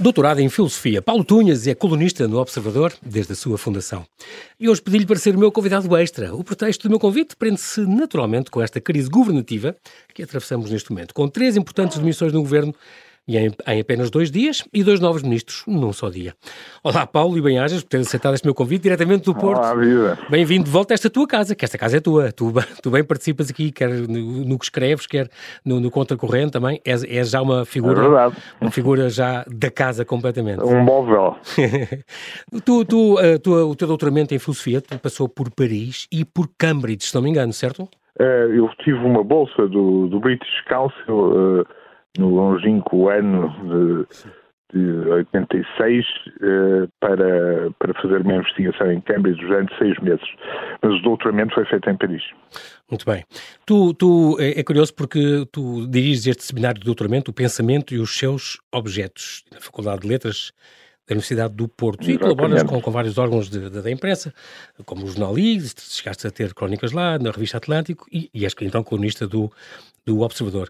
Doutorado em Filosofia, Paulo Tunhas é colunista no Observador desde a sua fundação. E hoje pedi-lhe para ser o meu convidado extra. O pretexto do meu convite prende-se naturalmente com esta crise governativa que atravessamos neste momento, com três importantes demissões no governo e em, em, apenas dois dias e dois novos ministros num só dia. Olá, Paulo, e bem-ajas por ter aceitado este meu convite diretamente do Porto. Olá, vida. Bem-vindo de volta a esta tua casa, que esta casa é tua. Tu, tu bem participas aqui, quer no, no que escreves, quer no, no contracorrente também. És, és já uma figura, é uma figura já da casa completamente. Um móvel. tu, tu, uh, tu, o teu doutoramento em filosofia passou por Paris e por Cambridge, se não me engano, certo? Uh, eu tive uma bolsa do, do British Council uh, no longínquo ano de, de 86 eh, para, para fazer uma investigação em Cambridge durante seis meses. Mas o doutoramento foi feito em Paris. Muito bem. Tu, tu é, é curioso porque tu diriges este seminário de doutoramento, o pensamento e os seus objetos, na Faculdade de Letras da Universidade do Porto Exatamente. e colaboras com, com, vários órgãos de, de, da imprensa, como o Jornal chegaste a ter crónicas lá, na Revista Atlântico e, e és então colunista do, do Observador.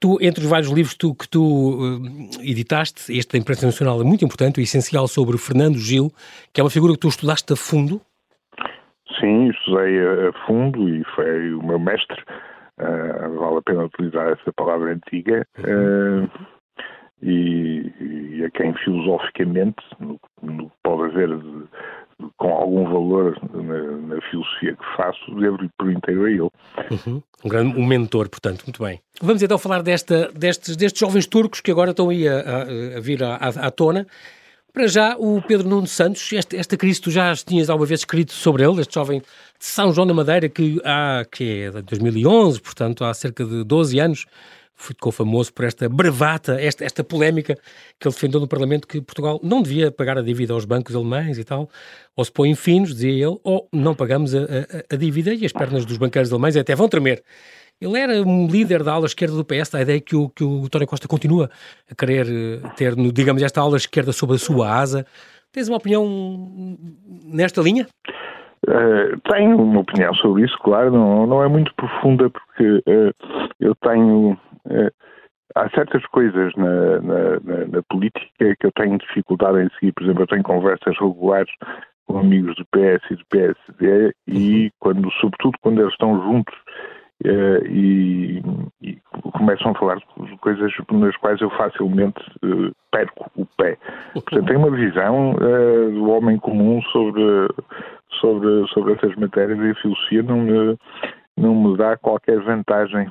Tu, entre os vários livros tu, que tu uh, editaste, este da imprensa nacional é muito importante, o essencial sobre Fernando Gil, que é uma figura que tu estudaste a fundo. Sim, estudei a, fundo e foi o meu mestre. Uh, vale a pena utilizar essa palavra antiga. Uhum. E, e a quem filosoficamente, no, no pode haver de, com algum valor na, na, filosofia que faço, devo-lhe por inteiro a ele. Uhum. Um grande um mentor, portanto, muito bem. Vamos então falar desta, destes, destes jovens turcos que agora estão aí a, a, a vir à, à, tona. Para já, o Pedro Nuno Santos, esta, esta crise, tu já tinhas alguma vez escrito sobre ele, este jovem de São João da Madeira, que há, que é de 2011, portanto, há cerca de 12 anos, ficou famoso por esta bravata, esta, esta polémica que ele defendeu no Parlamento que Portugal não devia pagar a dívida aos bancos alemães e tal, ou se põem finos, dizia ele, ou não pagamos a, a, a dívida e as pernas dos banqueiros alemães até vão tremer. Ele era um líder da ala esquerda do PS, a ideia que o, que o António Costa continua a querer eh, ter, digamos, esta ala esquerda sob a sua asa. Tens uma opinião nesta linha? Uh, tenho uma opinião sobre isso, claro, não, não é muito profunda, porque uh, eu tenho há certas coisas na, na, na, na, política que eu tenho dificuldade em seguir. Por exemplo, eu tenho conversas regulares com amigos do PS e do PSD e uhum. quando, sobretudo quando eles estão juntos uh, e, e, começam a falar de coisas nas quais eu facilmente uh, perco o pé. Portanto, tenho uma visão uh, do homem comum sobre, sobre, sobre essas matérias e a filosofia não me, não me dá qualquer vantagem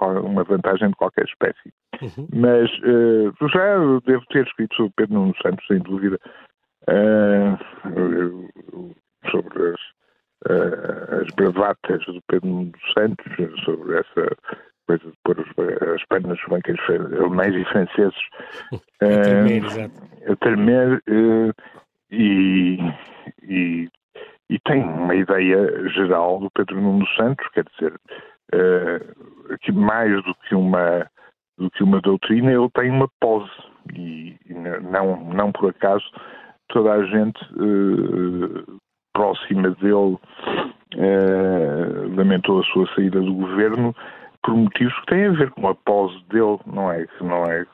uma vantagem de qualquer espécie. Uhum. Mas uh, já devo ter escrito sobre Pedro Nuno Santos, sem dúvida, uh, sobre as, uh, as bravatas do Pedro Nuno Santos, sobre essa coisa de pôr as pernas dos banqueiros alemães e franceses a tremer, exato. A tremer e, e, e tem uma ideia geral do Pedro Nuno Santos, quer dizer, uh, que mais do que uma do que uma doutrina, ele tem uma pose. E, e não não por acaso toda a gente uh, próxima dele uh, lamentou a sua saída do governo por motivos que têm a ver com a pose dele, não é não é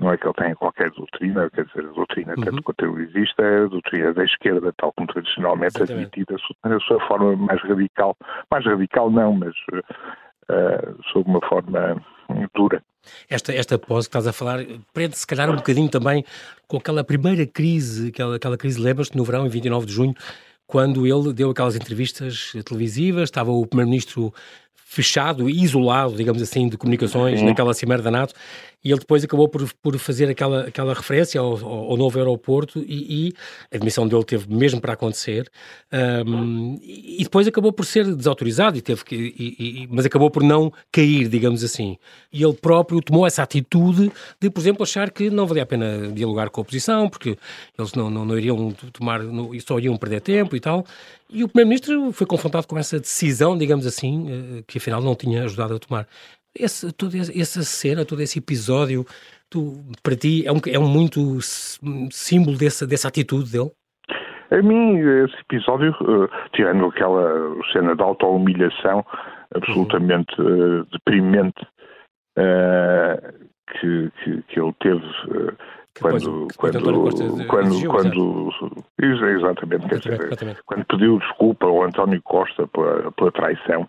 não é que ele tenha qualquer doutrina, quer dizer, a doutrina, uhum. tanto quanto ele existe, é a doutrina da esquerda, tal como tradicionalmente Exatamente. admitida, na sua forma mais radical. Mais radical não, mas uh, sob uma forma dura. Esta, esta pose que estás a falar prende se calhar um bocadinho também com aquela primeira crise, aquela, aquela crise lembras no verão, em 29 de junho, quando ele deu aquelas entrevistas televisivas, estava o primeiro-ministro fechado isolado, digamos assim, de comunicações Sim. naquela cimeira da NATO, e ele depois acabou por, por fazer aquela, aquela referência ao, ao novo aeroporto e, e, a admissão dele teve mesmo para acontecer um, e depois acabou por ser desautorizado e teve que, e, e, mas acabou por não cair, digamos assim. E ele próprio tomou essa atitude de, por exemplo, achar que não valia a pena dialogar com a oposição porque eles não, não, não iriam tomar, não, só iriam perder tempo e tal. E o Primeiro-Ministro foi confrontado com essa decisão, digamos assim, eh, que afinal não tinha ajudado a tomar. Esse, toda essa cena, todo esse episódio, tu, para ti é um, é um muito símbolo dessa, dessa atitude dele? A mim, esse episódio, uh, tirando aquela cena de auto-humilhação absolutamente uh, deprimente uh, que, que, que, ele teve quando, quando, quando, quando, exatamente, quer dizer, quando pediu desculpa ao António Costa pela, pela traição.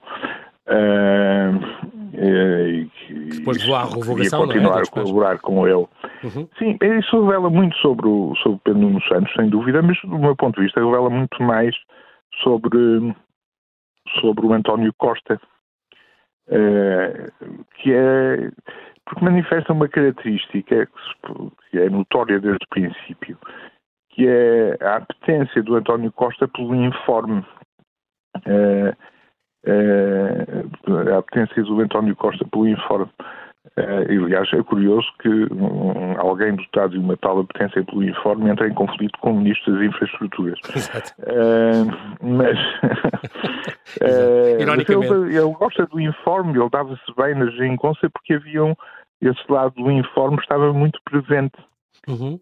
Uh, e, depois de à revogação, continuar é? a colaborar com ele. Uhum. Sim, isso revela muito sobre o, sobre Pedro Nuno Santos, sem dúvida, mas do meu ponto de vista revela muito mais sobre, sobre o António Costa, uh, que é porque manifesta uma característica que é notória desde o princípio, que é a apetência do António Costa pelo informe. Uh, uh, a apetência do António Costa pelo informe. Uh, e, aliás, é curioso que um, alguém dotado de uma tal apetência pelo informe entre em conflito com o Ministro das Infraestruturas. Exato. Uh, mas, uh, mas ele, ele, gosta do informe, ele dava-se bem na geringonça porque haviam, esse lado do informe estava muito presente. Uhum.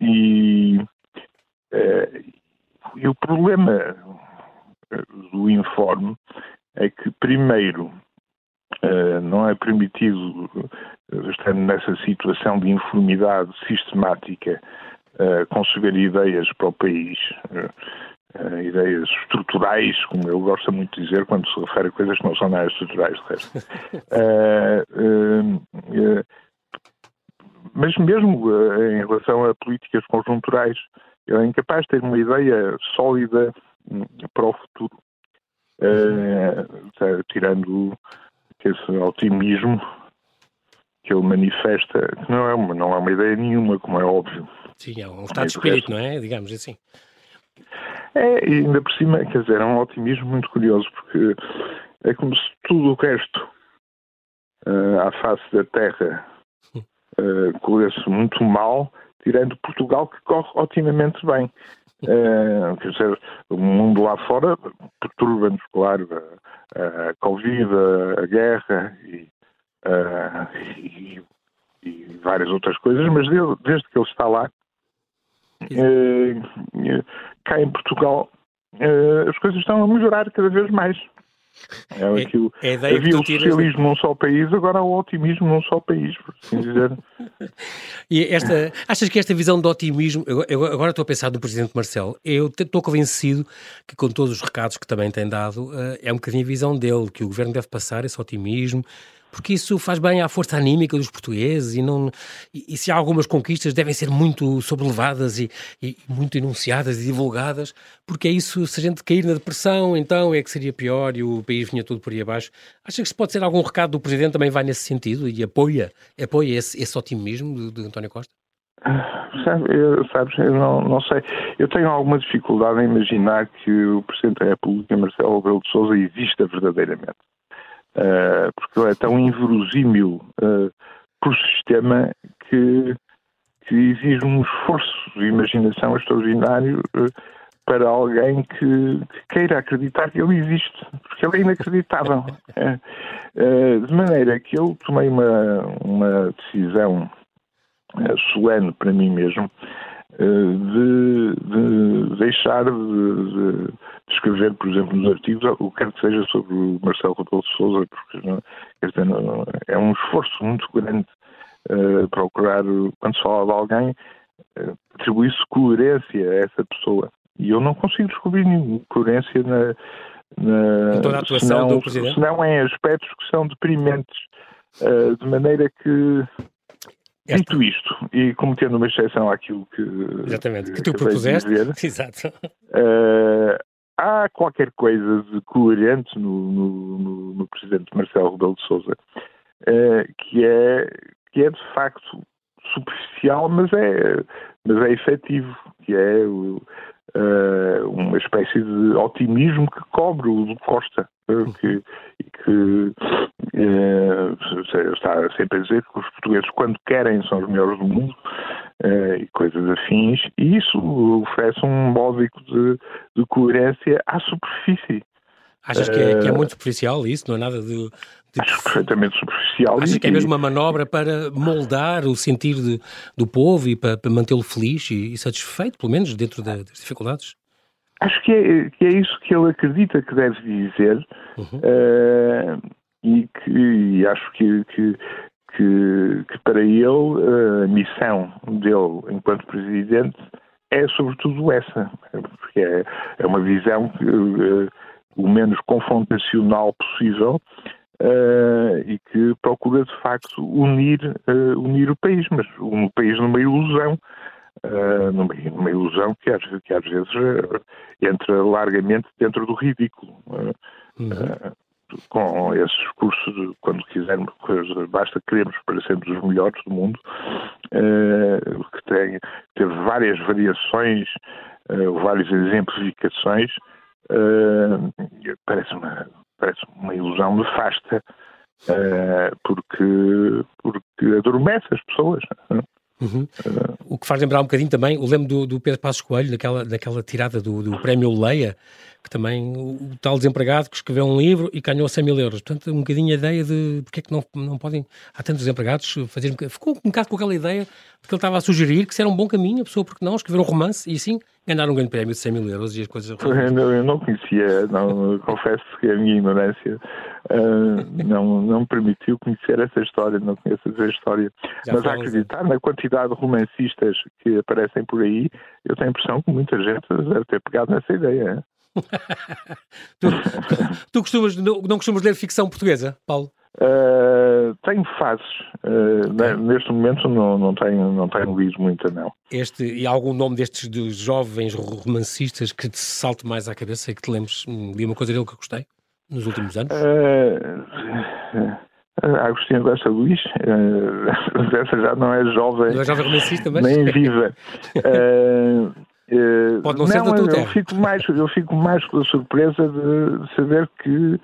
e, e o problema do informe é que, primeiro, Uh, não é permitido, uh, estando nessa situação de informidade sistemática, conceber ideias para o país, ideias estruturais, como ele gosta muito de dizer quando se refere a coisas que não são nada estruturais, de resto. mas mesmo em relação a políticas conjunturais, ele é incapaz de ter uma ideia sólida para o futuro. Uh, tirando esse otimismo que ele manifesta, que não é uma, não é uma ideia nenhuma, como é óbvio. Sim, é um estado de espírito, não é? Digamos assim. É, e ainda por cima, quer dizer, é um otimismo muito curioso, porque é como se tudo o resto uh, à face da Terra uh, corresse muito mal, tirando Portugal, que corre otimamente bem. Uh, quer dizer, o mundo lá fora perturba-nos, claro, a, a Covid, a, a guerra e, uh, e, e, várias outras coisas, mas desde que ele está lá, uh, cá em Portugal, as coisas estão a melhorar cada vez mais. É, aquilo, é, é havia o socialismo num só país, agora há o otimismo num só país, por assim dizer. e esta, achas que esta visão de otimismo, eu, eu, agora estou a pensar no Presidente Marcelo, eu estou convencido que com todos os recados que também tem dado, uh, é um bocadinho a visão dele, que o Governo deve passar esse otimismo, porque isso faz bem à força anímica dos portugueses e, não, e, e se há algumas conquistas devem ser muito sobrelevadas e, e, muito enunciadas e divulgadas, porque é isso, se a gente cair na depressão, então é que seria pior e o país vinha tudo por aí abaixo. Acha que se pode ser algum recado do Presidente também vai nesse sentido e apoia, apoia esse, esse otimismo de, de António Costa? Sabe, eu, sabes, eu não, não sei. Eu tenho alguma dificuldade em imaginar que o Presidente da República, Marcelo Rebelo de Sousa, exista verdadeiramente. Uh, porque ele é tão inverosímil uh, por sistema que, que, exige um esforço de imaginação extraordinário uh, para alguém que, que, queira acreditar que ele existe, porque ele é inacreditável. de maneira que eu tomei uma, uma decisão solene para mim mesmo de, de deixar de, de, escrever, por exemplo, nos artigos, o que quer que seja sobre o Marcelo Rebelo de Sousa, porque não, dizer, não, é um esforço muito grande uh, procurar, quando se fala de alguém, uh, atribuir-se coerência a essa pessoa. E eu não consigo descobrir nenhuma coerência na, na em toda a atuação senão, do Presidente? Senão em aspectos que são deprimentes, uh, de maneira que Dito isto, e cometendo uma exceção àquilo que. Exatamente, que, que tu propuseste. Dizer, Exato. Uh, há qualquer coisa de coerente no, no, no, no presidente Marcelo Rebelo de Souza uh, que, é, que é de facto superficial, mas é, mas é efetivo, que é uh, uma espécie de otimismo que cobre o do Costa que, que eh, está sempre a dizer que os portugueses, quando querem, são os melhores do mundo eh, e coisas afins, e isso oferece um módico de, de coerência à superfície. Achas que é, que é, muito superficial isso? Não é nada de. Acho perfeitamente superficial. Achas que é mesmo uma manobra para moldar o sentir de, do povo e para, para mantê-lo feliz e, e, satisfeito, pelo menos dentro das dificuldades? Acho que é, que é isso que ele acredita que deve dizer uhum. uh, e que e acho que, que, que, para ele a missão dele enquanto presidente é sobretudo essa, porque é, é uma visão que, uh, o menos confrontacional possível uh, e que procura de facto unir, uh, unir o país, mas um país numa ilusão, numa, numa, ilusão que às, que às vezes entra largamente dentro do ridículo. Uhum com esse discurso de quando quisermos, basta queremos para sermos os melhores do mundo, eh, que tem, teve várias variações, eh, várias exemplificações, eh, parece, uma, parece uma ilusão nefasta, porque, porque adormece as pessoas. Uhum. O que faz lembrar um bocadinho também, o lembro do, do Pedro Passos Coelho, daquela, daquela tirada do, do prémio Leia, que também o, o, tal desempregado que escreveu um livro e ganhou 100 mil euros. Portanto, um bocadinho a ideia de porque é que não, não podem, há tantos desempregados, fazer ficou um bocado com aquela ideia de que ele estava a sugerir que se era um bom caminho, a pessoa, porque não, escrever um romance e assim ganhar um grande prémio de 100 mil euros e as coisas. Eu não, eu não conhecia, não, confesso que a minha ignorância uh, não, não me permitiu conhecer essa história, não conheço essa história. Já Mas a acreditar na quantidade de romancistas que aparecem por aí, eu tenho a impressão que muita gente deve ter pegado nessa ideia. tu, tu costumas, não, não costumas ler ficção portuguesa, Paulo? Uh, tenho fases. Uh, neste momento não, não, tenho, não tenho lido muita, não. Este, e algum nome destes dos jovens romancistas que te salte mais à cabeça e que te lembres? Hum, li uma coisa dele que gostei nos últimos anos? Uh, Agostinho Costa Luís, uh, essa já não é jovem, não é jovem romancista, mas... nem viva. Pode não, não ser da tua eu, terra. Fico mais, eu fico mais com a surpresa de saber que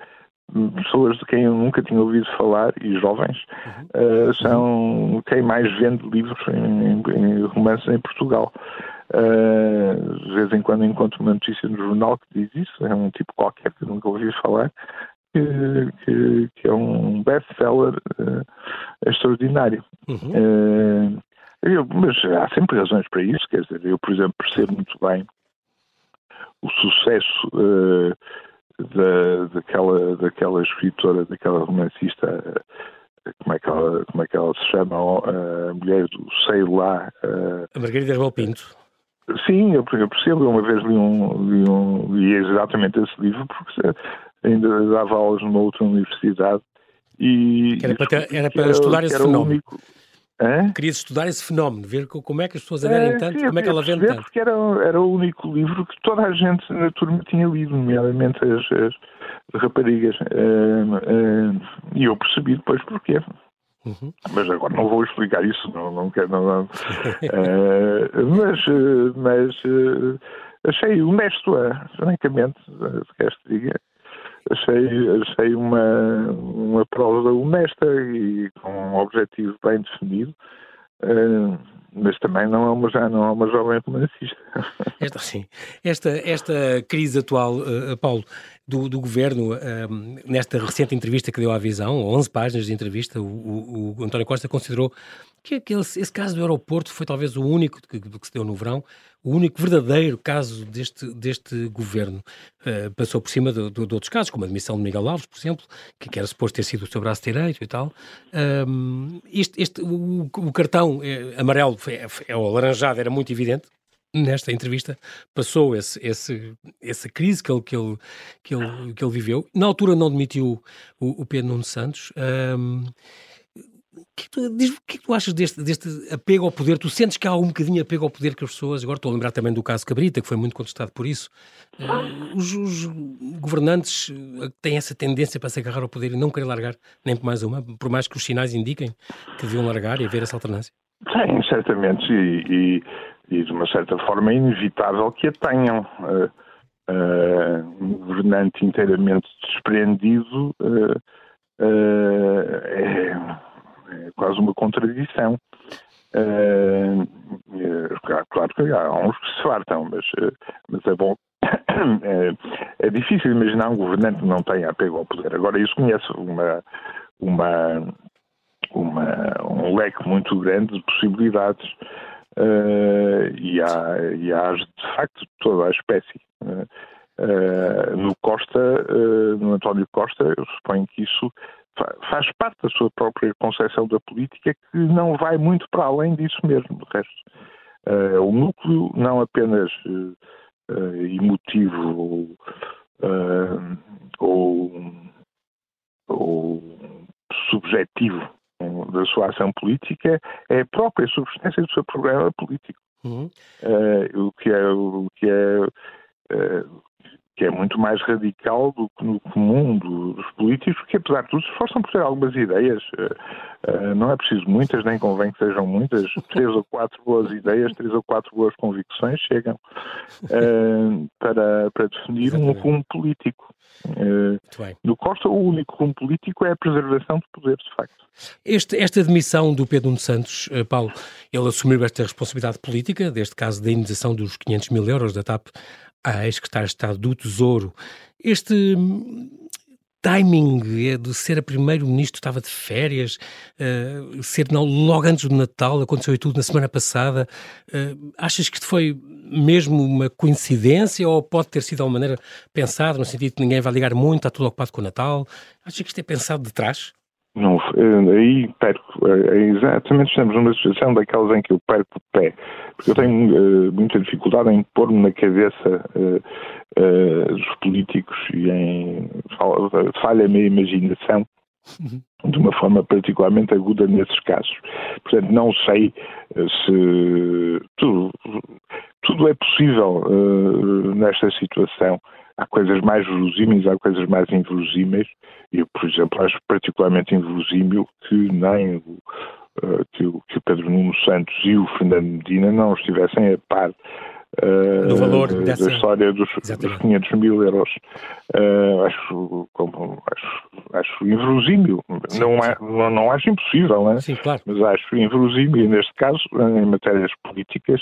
pessoas de quem eu nunca tinha ouvido falar e jovens uh, são quem mais vende livros em, em romances em Portugal. Uh, de vez em quando encontro uma notícia no jornal que diz isso, é um tipo qualquer que eu nunca ouvi falar, que, que, que é um best-seller uh, extraordinário. Uhum. Eu, mas há sempre razões para isso, quer dizer, eu, por exemplo, percebo muito bem o sucesso da, daquela, daquela escritora, daquela romancista, uh, como, é que ela, como é que ela se chama, a mulher do Sei Lá. Uh, a Margarida Rebelo Pinto. Sim, eu, eu percebo, eu uma vez li, um, li, um, li exatamente esse livro, porque ainda dava aulas numa outra universidade. E, era para, era para estudar esse fenómeno. Único, Hã? Querias estudar esse fenómeno, ver como é que as pessoas aderem é, tanto, sim, como é que ela vende tanto. Porque era, era o único livro que toda a gente na turma tinha lido, nomeadamente as, as raparigas. Uh, uh, e eu percebi depois porquê. Uhum. Mas agora não vou explicar isso, não, não quero. Não, não. uh, mas mas achei honesto, francamente, se queres te diga achei, achei uma, uma prova honesta e com um objetivo bem definido. Uh, mas também não é uma, já não é uma jovem romancista. Esta, sim. Esta, esta crise atual, uh, Paulo, do, do governo, uh, nesta recente entrevista que deu à Visão, 11 páginas de entrevista, o, o, o António Costa considerou que aquele, esse caso do aeroporto foi talvez o único que, que se deu no verão, o único verdadeiro caso deste, deste governo. Uh, passou por cima de, de, de, outros casos, como a admissão de Miguel Alves, por exemplo, que, que era suposto ter sido o seu braço direito e tal. Um, este, este, o, o cartão é, amarelo, é, é, o alaranjado, era muito evidente, nesta entrevista passou esse, esse, essa crise que ele, que, ele, que, ele, que ele viveu. Na altura não demitiu o, o Pedro Nuno Santos. Um, que tu, diz, o que, é que tu achas deste, deste apego ao poder? Tu sentes que há um bocadinho apego ao poder que as pessoas. Agora estou a lembrar também do caso Cabrita, que foi muito contestado por isso. Uh, os, os, governantes eh, têm essa tendência para se agarrar ao poder e não querer largar nem por mais uma, por mais que os sinais indiquem que deviam largar e haver essa alternância? Tem, certamente, e, e, e de uma certa forma é inevitável que a tenham. Uh, uh, um governante inteiramente desprendido é é quase uma contradição. Uh, claro que há uns que se fartam, mas, mas é bom. É, é, difícil imaginar um governante que não tenha apego ao poder. Agora, isso conhece uma, uma, uma, um leque muito grande de possibilidades uh, e, há, e há, de facto, toda a espécie. Uh, no Costa, no António Costa, eu suponho que isso faz parte da sua própria concepção da política que não vai muito para além disso mesmo, do resto. Uh, o núcleo não apenas uh, emotivo ou, ou subjetivo da sua ação política é a própria substância do seu programa político. Uhum. Uh, o que é, o que é uh, que é muito mais radical do que no comum dos políticos, que apesar de tudo se esforçam por ter algumas ideias. Uh, não é preciso muitas, nem convém que sejam muitas. Três ou quatro boas ideias, três ou quatro boas convicções chegam uh, para, para definir Exatamente. um rumo político. No Costa, o único rumo político é a preservação de poder, de facto. Este, esta demissão do Pedro Nuno Santos, Paulo, ele assumiu esta responsabilidade política, deste caso da indenização dos 500 mil euros da TAP à ex-secretária de Estado do Tesouro. Este timing é de ser a primeiro-ministro, estava de férias, uh, ser não, logo antes do Natal, aconteceu tudo na semana passada. Uh, achas que isto foi mesmo uma coincidência ou pode ter sido de alguma maneira pensado, no sentido que ninguém vai ligar muito, está tudo ocupado com o Natal? Achas que isto é pensado de trás? Não, eh, aí perco, é exatamente estamos numa situação daquelas em que eu perco o pé, porque eu tenho uh, muita dificuldade em pôr-me na cabeça uh, uh, dos políticos e em falha-me a imaginação uhum. de uma forma particularmente aguda nesses casos. Portanto, não sei se tudo, tudo é possível nesta situação há coisas mais verosímeis, há coisas mais inverosímeis. Eu, por exemplo, acho particularmente inverosímil que nem o, uh, que, o, que o Pedro Nuno Santos e o Fernando Medina não estivessem a par uh, do valor da, dessa... da história dos, dos 500 mil euros. Uh, acho, como, acho, acho inverosímil. Sim, não, é, não, não acho impossível, né? sim, claro. mas acho inverosímil. Neste caso, em matérias políticas,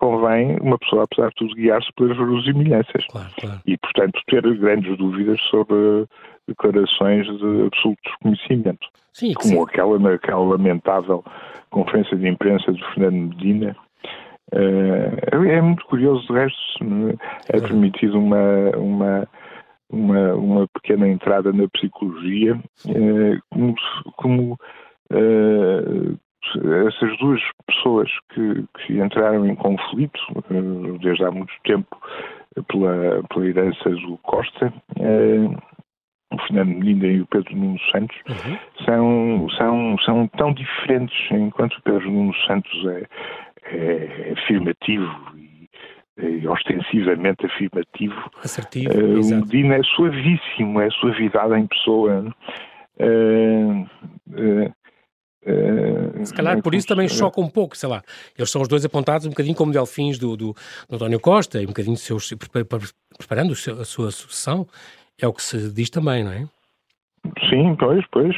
convém uma pessoa, apesar de tudo, guiar-se pelas verosimilhanças. Claro, claro. E, portanto, ter grandes dúvidas sobre declarações de absoluto desconhecimento. Sim, como sim. aquela naquela lamentável conferência de imprensa de Fernando Medina. Uh, é muito curioso, de resto, é permitido uma, uma, uma, uma pequena entrada na psicologia, uh, como, como uh, essas duas pessoas que, que entraram em conflito eh, desde há muito tempo pela, pela herança do Costa, eh, o Fernando Medina e o Pedro Nuno Santos, uhum. são, são, são tão diferentes, enquanto o Pedro Nuno Santos é, é afirmativo e, e ostensivamente afirmativo. Assertivo, uh, o Medina é suavíssimo, é suavidade em pessoa. Uh, uh, Uh, Se calhar por isso também choca um pouco, sei lá. Eles são os dois apontados um bocadinho como delfins do, do, do António Costa e um bocadinho seus, preparando a sua sucessão. É o que se diz também, não é? Sim, pois, pois,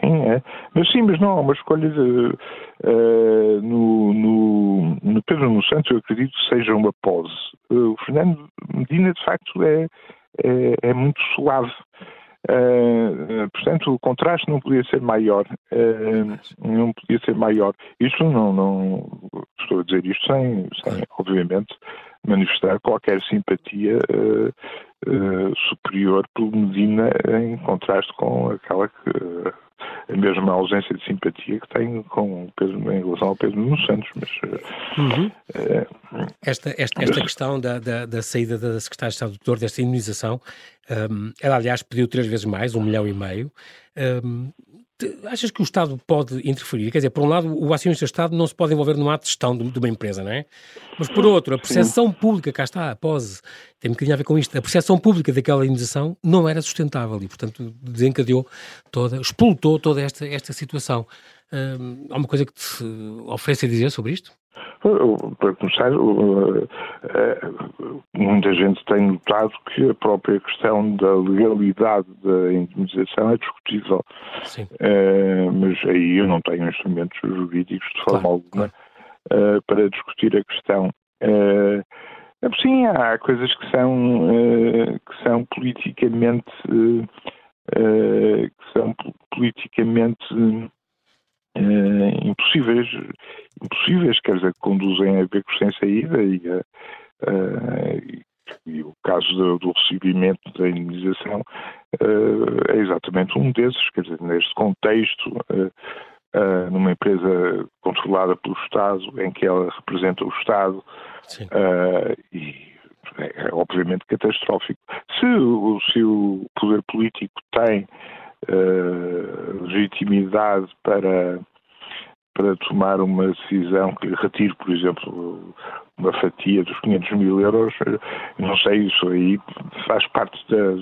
sim, é. Mas sim, mas não, uma escolha de, uh, no, no, no Pedro no Santos, eu acredito que seja uma pose. Uh, o Fernando Medina, de facto, é, é, é muito suave. Uh, portanto, o contraste não podia ser maior. Uh, não podia ser maior. Isto não, não estou a dizer isto sem, sem obviamente, manifestar qualquer simpatia uh, superior pelo Medina em contraste com aquela que a mesma ausência de simpatia que tenho com Pedro, em relação ao Pedro Nuno Santos. Mas, uhum. esta, esta, esta questão da, da, da, saída da Secretária de Estado do Doutor, desta imunização, um, ela aliás pediu três vezes mais, um milhão e meio. Um, achas que o Estado pode interferir? Quer dizer, por um lado, o acionista do Estado não se pode envolver numa gestão de, uma empresa, não é? Mas por outro, a percepção pública, cá está, após, tem um bocadinho a ver com isto, a percepção pública daquela indenização não era sustentável e, portanto, desencadeou toda, explotou toda esta, esta situação. Hum, há uma coisa que te oferece a dizer sobre isto? Para começar, eh, muita gente tem notado que a própria questão da legalidade da indemnização é discutível. Sim. Eh, mas aí eu não tenho instrumentos jurídicos de forma claro, alguma claro. Eh, para discutir a questão. Sim, há coisas que são, que são politicamente que são politicamente uh, impossíveis, impossíveis, quer dizer, que conduzem a becos sem saída e, uh, e o caso do, do recebimento da indemnização uh, é exatamente um desses, quer dizer, neste contexto, uh, uh, numa empresa controlada pelo Estado, em que ela representa o Estado, e é, é, obviamente catastrófico. Se se o poder político tem legitimidade para para tomar uma decisão que retire, por exemplo, uma fatia dos 500 mil euros, não sei, isso aí faz parte das,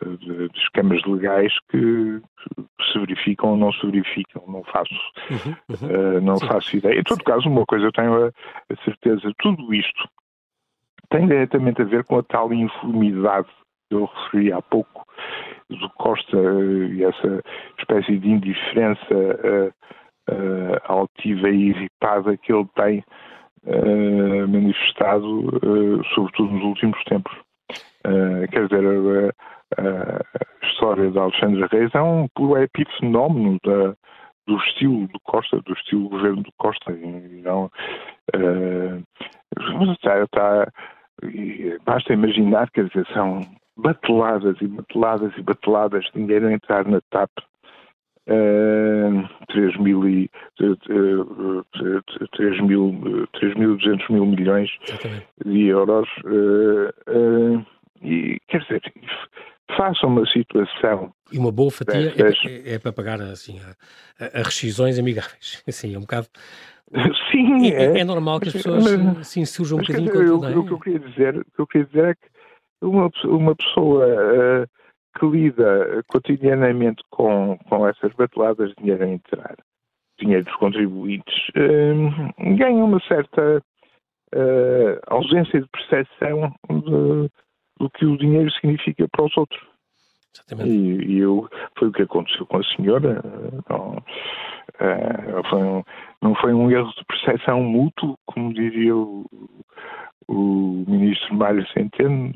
das esquemas legais que se verificam ou não se verificam, não faço, uhum, uhum. Uh, não faço ideia. Em todo caso, uma coisa eu tenho a, a, certeza, tudo isto tem diretamente a ver com a tal informidade que eu referi há pouco do Costa e essa espécie de indiferença uh, altiva e irritada que ele tem uh, manifestado, uh, sobretudo nos últimos tempos. quer dizer, a história de Alexandre Reis é um puro epifenómeno da, do estilo do Costa, do estilo governo do Costa. Não, está, está, basta imaginar, quer dizer, são bateladas e bateladas e bateladas, ninguém a entrar na TAP uh, 3 mil e, uh, 3 mil, 3.200 mil milhões de euros uh, e quer dizer faça uma situação e uma boa fatia é, é, é, para pagar assim a, a, a rescisões amigáveis. Assim é um bocado Sim, é, é, é. normal que as pessoas mas, assim, surjam um bocadinho dizer, eu, é? o, que eu queria dizer, o que eu queria dizer é que uma, uma pessoa uh, que lida cotidianamente com, com essas bateladas de dinheiro a entrar, dinheiro dos contribuintes, uh, ganha uma certa uh, ausência de percepção de, do que o dinheiro significa para os outros. Exatamente. E, e eu, foi o que aconteceu com a senhora. Não, foi um, não foi um erro de percepção mútuo, como diria o, o ministro Mário Centeno,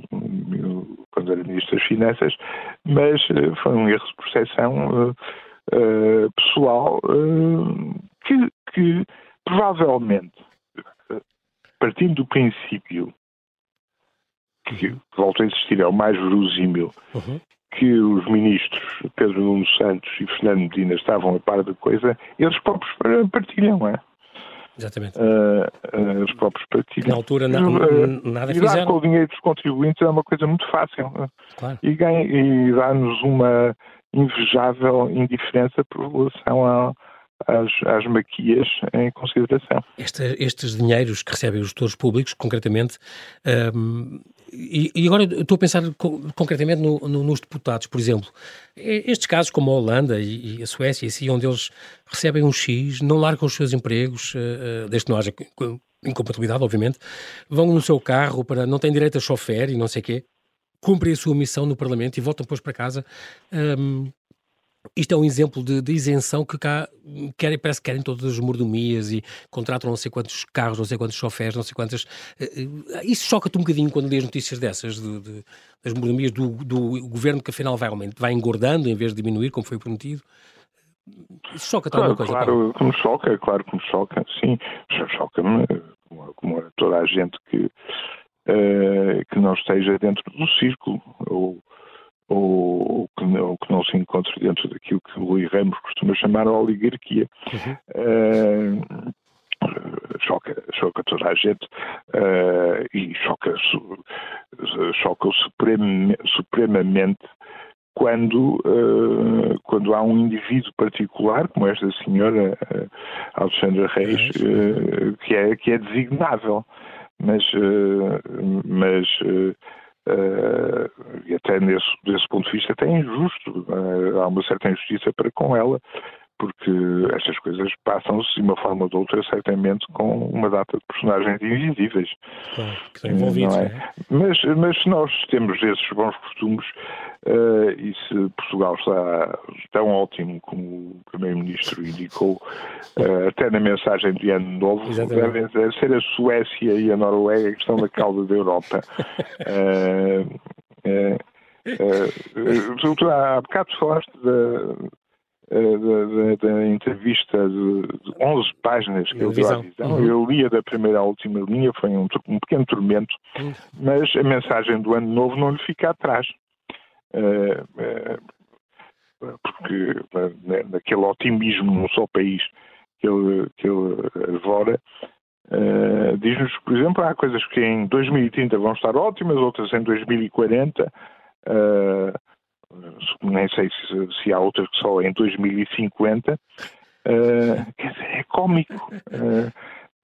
quando era ministro das Finanças, mas uh, foi um erro de percepção uh, pessoal que, que provavelmente, partindo do princípio que, volto a insistir, é o mais verosímil, uhum. que os ministros Pedro Nuno Santos e Fernando Medina estavam a par da coisa, eles próprios partilham, é? Exatamente. Uh, uh, os próprios partidos. Na altura não, uh, nada fizeram. E com o dinheiro dos contribuintes é uma coisa muito fácil. Claro. E, e dá-nos uma invejável indiferença por relação a, às, às maquias em consideração. Esta, estes dinheiros que recebem os gestores públicos, concretamente, um, e, e, agora estou a pensar concretamente no, no, nos deputados, por exemplo. Estes casos, como a Holanda e, e a Suécia, assim, onde eles recebem um X, não largam os seus empregos, uh, desde que não haja incompatibilidade, obviamente, vão no seu carro, para não têm direito a chofer e não sei o quê, cumprem a sua missão no Parlamento e voltam depois para casa. Um, isto é um exemplo de, de, isenção que cá querem, parece que querem todas as mordomias e contratam não sei quantos carros, não sei quantos chofés, não sei quantas. Uh, isso choca-te um bocadinho quando lês notícias dessas, de, de, das mordomias do, do, governo que afinal vai, vai engordando em vez de diminuir, como foi prometido. Isso choca-te claro, alguma coisa? Claro, que me choca, claro que me choca, sim. Choca-me, como, como toda a gente que, uh, que não esteja dentro do círculo. Ou, ou, que não, que não se encontre dentro daquilo que o Rui Ramos costuma chamar a oligarquia. Uhum. Uh, choca, choca toda a gente uh, e choca, choca supremamente, supremamente quando, uh, quando há um indivíduo particular, como esta senhora uh, Alexandra Reis, uh, que, é, que é designável. Mas, mas Uh, e até nesse, desse ponto de vista até é injusto, uh, há uma certa injustiça para com ela, porque estas coisas passam-se de uma forma ou de outra, certamente, com uma data de personagens invisíveis. Claro, que estão envolvidos, é? É? Mas, mas se nós temos esses bons costumes, uh, e se Portugal está tão ótimo como o Primeiro-Ministro indicou, uh, até na mensagem de Ano Novo, devem ser a Suécia e a Noruega que estão na cauda da Europa. Uh, uh, uh, há bocado falaste da, da, da, entrevista de, de 11 páginas que ele deu à visão. Uhum. Eu lia da primeira à última linha, foi um, um pequeno tormento, uhum. mas a mensagem do ano novo não lhe fica atrás. Uh, uh, porque naquele otimismo num só país que ele, que ele devora, uh, diz-nos, por exemplo, há coisas que em 2030 vão estar ótimas, outras em 2040. Uh, nem sei se, se, há outras que só em 2050. Uh, quer dizer, é cómico. Uh,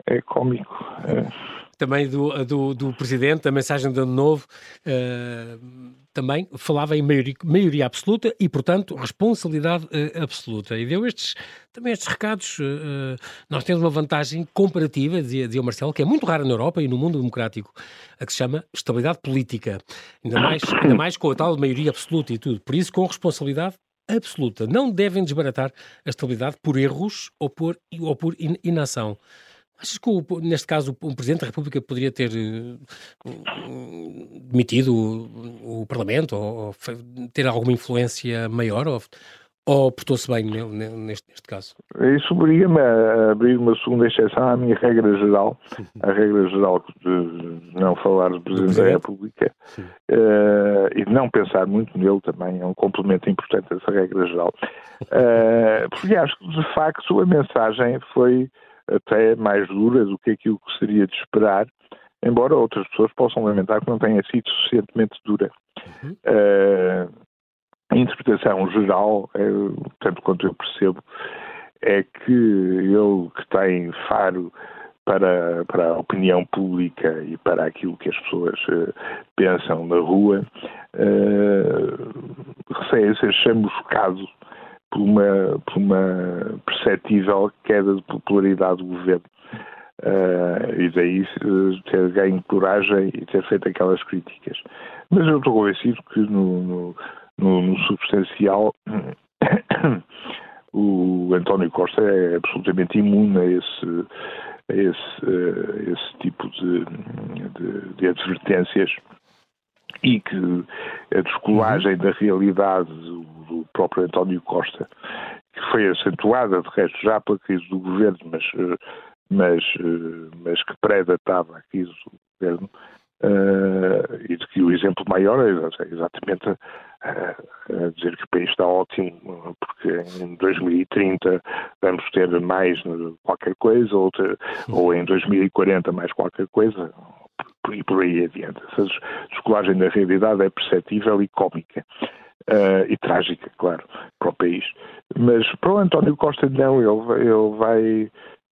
é cómico. Uh, também do, do, do, Presidente, a mensagem do Ano Novo, uh, também falava em maioria, maioria, absoluta e, portanto, responsabilidade uh, absoluta. E deu estes, também estes recados. Uh, nós temos uma vantagem comparativa, dizia, dizia o Marcelo, que é muito rara na Europa e no mundo democrático, a que se chama estabilidade política. Ainda mais, ainda mais com a tal maioria absoluta e tudo. Por isso, com responsabilidade absoluta. Não devem desbaratar a estabilidade por erros ou por, ou por inação. Achas que, o, neste caso, o Presidente da República poderia ter uh, demitido o, o, Parlamento ou, ou, ter alguma influência maior? Ou, ou portou-se bem neste, neste, caso? Isso obriga-me a abrir uma segunda exceção à minha regra geral, a regra geral de não falar do Presidente, Presidente? da República uh, e de não pensar muito nele também, é um complemento importante dessa regra geral. Uh, porque acho que, de facto, a mensagem foi até mais dura do que aquilo que seria de esperar, embora outras pessoas possam lamentar que não tenha sido suficientemente dura. Uhum. Uh, a interpretação geral, é, tanto quanto eu percebo, é que ele que tem faro para, para a opinião pública e para aquilo que as pessoas uh, pensam na rua, uh, receia ser chamuscado por uma, por uma perceptível queda de popularidade do governo. Uh, e daí uh, ter ganho coragem e ter feito aquelas críticas. Mas eu estou convencido que no, no, no, no substancial o António Costa é absolutamente imune a esse, a esse, uh, esse tipo de, de, de, advertências e que a descolagem uhum. da realidade do próprio António Costa, que foi acentuada, de resto, já pela crise do governo, mas, eh, mas, eh, mas que pré-datava a crise do governo, uh, e de que o exemplo maior é exatamente a dizer que o país está ótimo, porque em 2030 vamos ter mais qualquer coisa, ou, ter, ou em 2040 mais qualquer coisa, e por aí adiante. Essa descolagem da realidade é perceptível e cómica uh, e trágica, claro, para o país. Mas para o António Costa não, ele, ele vai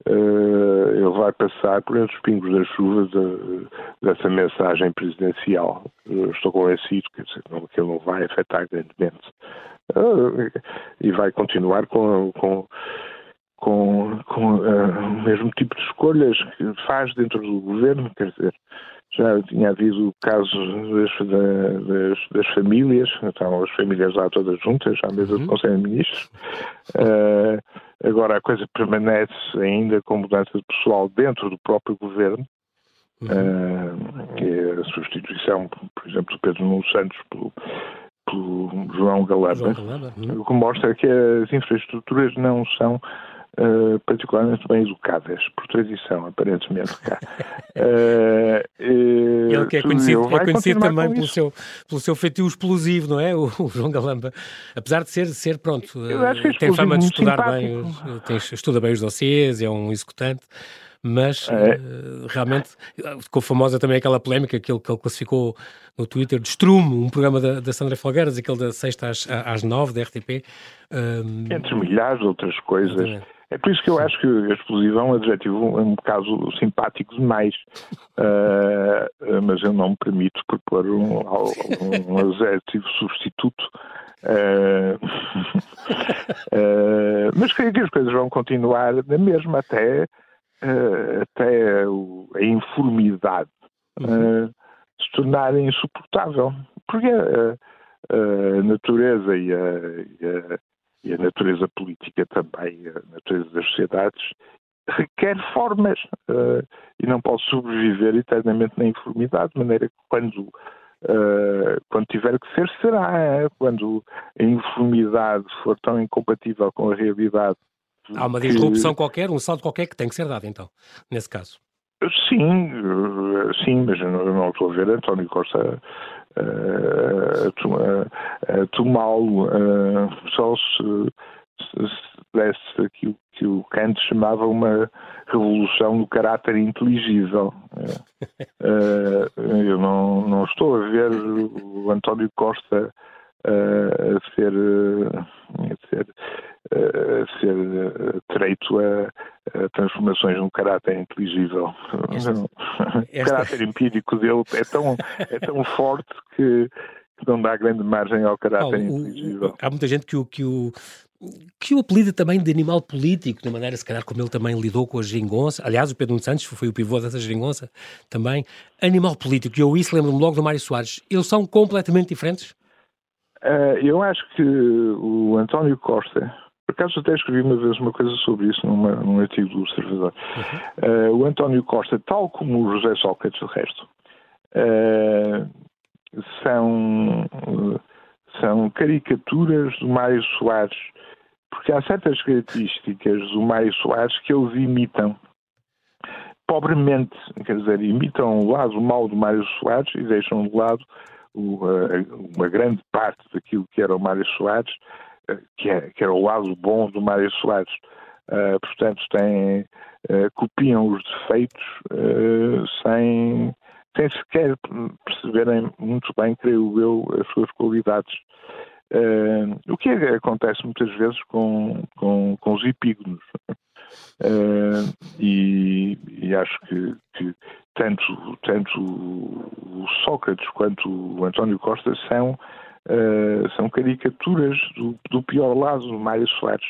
uh, ele vai passar por entre os pingos da chuva de, dessa mensagem presidencial. Eu estou convencido que, que ele não vai afetar grandemente. Uh, e vai continuar com, com com, com uh, o mesmo tipo de escolhas que faz dentro do governo, quer dizer, já tinha havido casos das, das, das, famílias, estavam as famílias lá todas juntas, à mesa uhum. do Conselho de Ministros. Uh, agora a coisa permanece ainda com mudança de pessoal dentro do próprio governo. Uhum. Uh, a substituição, por exemplo, do Pedro Nuno Santos pelo, pelo João Galamba, João Galamba. Uhum. o que mostra que as infraestruturas não são uh, particularmente bem educadas, por tradição, aparentemente cá. uh, Ele que é conhecido, é conhecido também pelo seu, pelo seu feitio explosivo, não é? O, o, João Galamba. Apesar de ser, ser pronto, uh, tem fama de estudar bem, tem, estuda bem os dossiês, é um executante mas é. realmente ficou famosa também aquela polémica que ele, que ele classificou no Twitter de Strumo, um programa da, da Sandra Felgueiras, aquele da sexta às, às nove da RTP. Um... Entre milhares de outras coisas. Exatamente. É por isso que eu acho que a explosiva é um adjetivo, um bocado simpático demais, uh, mas eu não me permito propor um, um adjetivo substituto. Uh, uh, mas creio que as coisas vão continuar na mesma até, até a informidade uhum. se tornar insuportável. Porque a, a natureza e a, e a e a natureza política também, a natureza das sociedades, requer formas uh, e não pode sobreviver eternamente na informidade, de maneira que quando Uh, quando tiver que ser, será. Quando a informidade for tão incompatível com a realidade. Há uma disrupção que... qualquer, um salto qualquer que tem que ser dado, então, nesse caso. Sim, sim, mas eu não, não estou a ver António Costa a tomá-lo só se, se desse aquilo que o Kant chamava uma revolução do caráter inteligível. eu não, não estou a ver o António Costa a ser, a ser, a ser treito a, a transformações num caráter inteligível. Esta, o caráter empírico dele é tão, é tão forte que, que não dá grande margem ao caráter inteligível. Há muita gente que o, que o que o apelida também de animal político, de maneira, se calhar, como ele também lidou com a geringonça. Aliás, o Pedro Santos foi o pivô dessa geringonça também. Animal político, e eu isso lembro-me logo do Mário Soares. Eles são completamente diferentes? Uh, eu acho que o António Costa, por acaso até escrevi uma vez uma coisa sobre isso numa, num artigo do Observador. Uhum. Uh, o António Costa, tal como o José Sócrates, o resto, uh, são, são caricaturas do Mário Soares, porque há certas características do Mário Soares que eles imitam pobremente, quer dizer, imitam o lado mau do Mário Soares e deixam de lado uma grande parte daquilo que era o Mário Soares, eh, que, é, que era o lado bom do Mário Soares. Uh, portanto, têm, uh, copiam os defeitos uh, sem, sem sequer perceberem muito bem, creio eu, as suas qualidades. o que é, acontece muitas vezes com, com, com os epígonos. E, e, acho que, que tanto, tanto o Sócrates quanto o António Costa são, uh, são caricaturas do, do, pior lado do Mário Soares.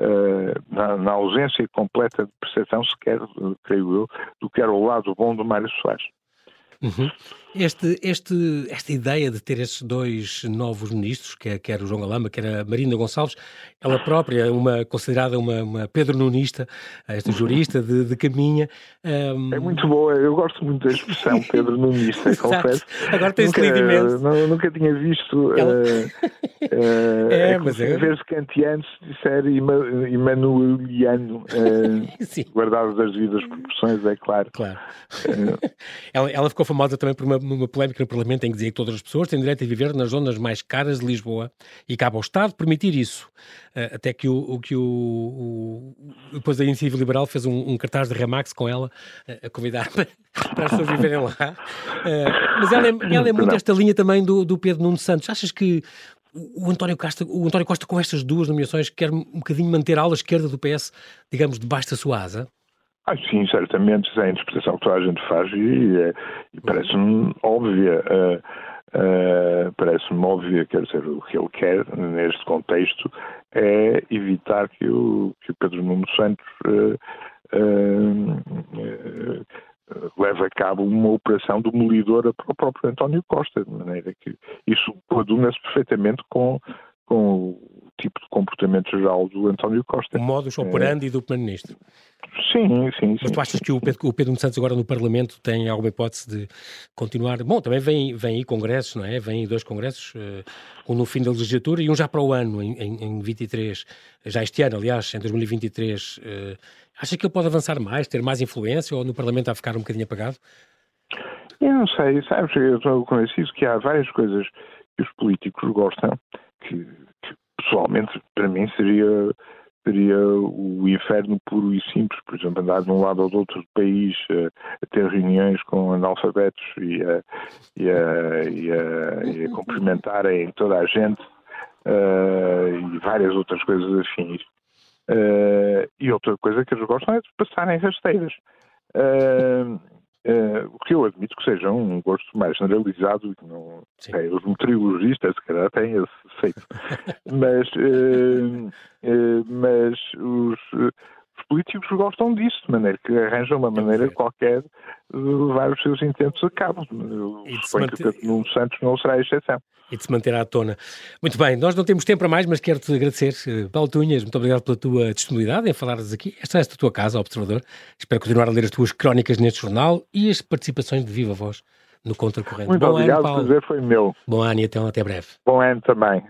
Uh, na, na, ausência completa de percepção, sequer, creio eu, do que era o lado bom do Mário Soares. Uhum. Este, este, esta ideia de ter estes dois novos ministros, quer, quer o João Galamba, quer a Marina Gonçalves, ela própria, uma, considerada uma, uma Pedro Nunista, esta jurista de, de caminha. Um... É muito boa, eu gosto muito da expressão Pedro Nunista, confesso. Agora tem-se lido imenso. Não, nunca tinha visto. Ela... Uh, uh, é, é mas é. Ver-se kantiano se disser Emanueliano, uh, guardado das devidas proporções, é claro. Claro. ela, ela ficou famosa também por uma numa polémica no Parlamento em que dizia que todas as pessoas têm direito a viver nas zonas mais caras de Lisboa e cabe ao Estado permitir isso. Uh, até que o, o que o, o, depois a Iniciativa Liberal fez um, um, cartaz de Remax com ela uh, a convidar para, para as pessoas viverem lá. Uh, mas ela é, ela é muito esta linha também do, do Pedro Nuno Santos. Achas que o António, Costa, o António Costa, com estas duas nomeações, quer um bocadinho manter a ala esquerda do PS, digamos, debaixo da sua asa? Ah, sim, certamente, é a interpretação que toda a gente faz e, é, e parece-me óbvia. Uh, uh, parece-me óbvia, quer dizer, o que ele quer neste contexto é evitar que o, que o Pedro Nuno Santos uh, leve a cabo uma operação demolidora para o próprio António Costa, de maneira que isso coaduna-se perfeitamente com, com o tipo de comportamento geral do António Costa. O modus operandi é. do Primeiro-Ministro. Sim, sim, sim. Mas tu achas que o Pedro, o Pedro Santos agora no Parlamento tem alguma hipótese de continuar? Bom, também vem, vem aí congressos, não é? Vem aí dois congressos, uh, um no fim da legislatura e um já para o ano, em, em, em 23, já este ano, aliás, em 2023. Uh, eh, acha que ele pode avançar mais, ter mais influência ou no Parlamento a ficar um bocadinho apagado? Eu não sei, sabes, eu estou convencido que há várias coisas que os políticos gostam, que, que pessoalmente para mim seria seria o inferno puro e simples, por exemplo, andar de um lado do outro do país a, ter reuniões com analfabetos e a, e a, e a, e a cumprimentarem toda a gente uh, e várias outras coisas afins. Uh, e outra coisa que eles gostam é de passarem rasteiras. Uh, Uh, o que eu admito que seja um gosto mais generalizado, que não é, os meteorologistas se calhar têm esse feito, mas, uh, uh, mas os, os, políticos gostam disso, de maneira que arranjam uma maneira qualquer de levar os seus intentos a cabo. Eu suponho manter... que o Nuno Santos não será a exceção e de se manter à tona. Muito bem, nós não temos tempo para mais, mas quero-te agradecer. Eh, Paulo Tunhas, muito obrigado pela tua disponibilidade em falares aqui. Esta é a tua casa, Observador. Espero continuar a ler as tuas crónicas neste jornal e as participações de viva voz no Contracorrente. Muito Bom obrigado, ano, Paulo. o prazer foi meu. Bom ano e até, até breve. Bom ano também.